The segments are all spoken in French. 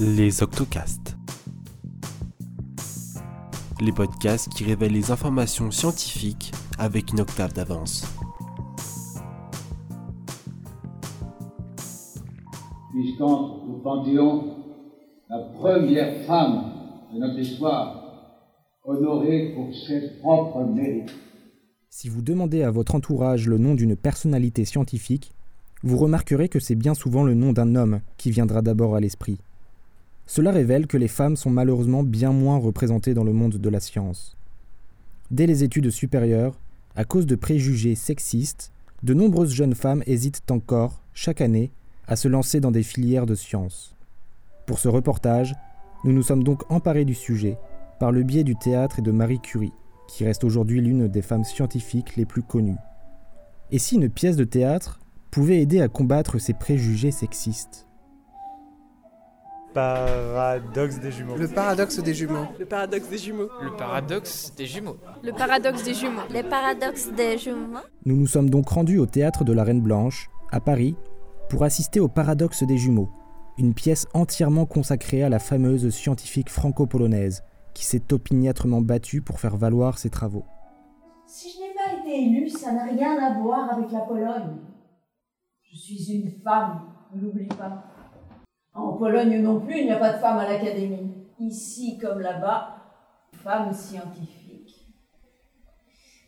Les Octocastes. Les podcasts qui révèlent les informations scientifiques avec une octave d'avance. puisqu'entre au Panthéon la première femme de notre histoire, honorée pour ses propres mérites. Si vous demandez à votre entourage le nom d'une personnalité scientifique, vous remarquerez que c'est bien souvent le nom d'un homme qui viendra d'abord à l'esprit. Cela révèle que les femmes sont malheureusement bien moins représentées dans le monde de la science. Dès les études supérieures, à cause de préjugés sexistes, de nombreuses jeunes femmes hésitent encore, chaque année, à se lancer dans des filières de sciences. Pour ce reportage, nous nous sommes donc emparés du sujet par le biais du théâtre et de Marie Curie, qui reste aujourd'hui l'une des femmes scientifiques les plus connues. Et si une pièce de théâtre pouvait aider à combattre ces préjugés sexistes? Paradoxe des jumeaux. Le paradoxe des jumeaux. Le paradoxe des jumeaux. Le paradoxe des jumeaux. Le paradoxe des jumeaux. Les paradoxes des jumeaux. Nous nous sommes donc rendus au théâtre de la Reine Blanche, à Paris, pour assister au paradoxe des jumeaux, une pièce entièrement consacrée à la fameuse scientifique franco-polonaise qui s'est opiniâtrement battue pour faire valoir ses travaux. Si je n'ai pas été élue, ça n'a rien à voir avec la Pologne. Je suis une femme, ne l'oublie pas. Pologne non plus, il n'y a pas de femme à l'académie. Ici comme là-bas, femme scientifique.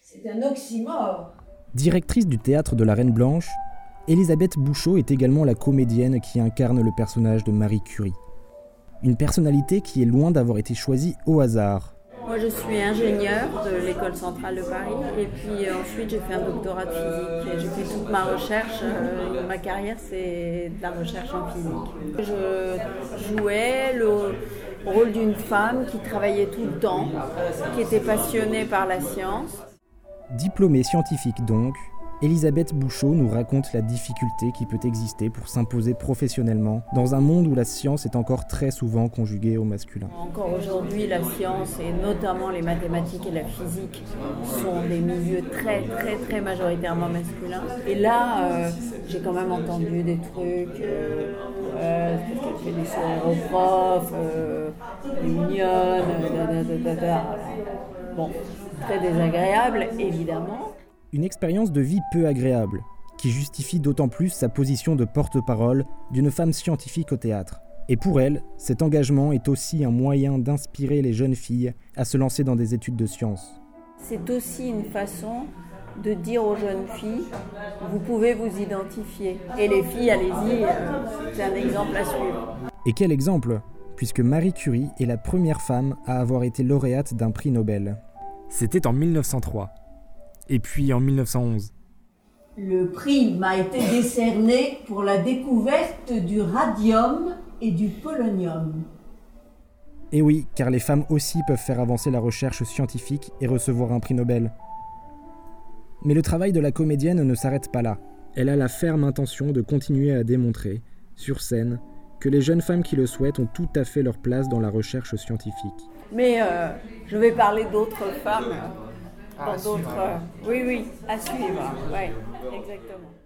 C'est un oxymore. Directrice du théâtre de la Reine Blanche, Elisabeth Bouchot est également la comédienne qui incarne le personnage de Marie Curie. Une personnalité qui est loin d'avoir été choisie au hasard. Moi, je suis ingénieure de l'école centrale de Paris et puis euh, ensuite j'ai fait un doctorat de physique. J'ai fait toute ma recherche, euh, ma carrière c'est de la recherche en physique. Je jouais le rôle d'une femme qui travaillait tout le temps, qui était passionnée par la science. Diplômée scientifique donc, Elisabeth Bouchot nous raconte la difficulté qui peut exister pour s'imposer professionnellement dans un monde où la science est encore très souvent conjuguée au masculin. Encore aujourd'hui, la science et notamment les mathématiques et la physique sont des milieux très très très majoritairement masculins. Et là, euh, j'ai quand même entendu des trucs, euh, euh, des sourires aux profs, euh, elle est mignonne, da, da, da, da, da. Bon, très désagréable évidemment. Une expérience de vie peu agréable, qui justifie d'autant plus sa position de porte-parole d'une femme scientifique au théâtre. Et pour elle, cet engagement est aussi un moyen d'inspirer les jeunes filles à se lancer dans des études de sciences. C'est aussi une façon de dire aux jeunes filles, vous pouvez vous identifier. Et les filles, allez-y, euh, c'est un exemple à suivre. Et quel exemple Puisque Marie Curie est la première femme à avoir été lauréate d'un prix Nobel. C'était en 1903. Et puis en 1911. Le prix m'a été décerné pour la découverte du radium et du polonium. Et oui, car les femmes aussi peuvent faire avancer la recherche scientifique et recevoir un prix Nobel. Mais le travail de la comédienne ne s'arrête pas là. Elle a la ferme intention de continuer à démontrer, sur scène, que les jeunes femmes qui le souhaitent ont tout à fait leur place dans la recherche scientifique. Mais euh, je vais parler d'autres femmes dans d'autres. Oui, oui, à suivre. Ouais, exactement.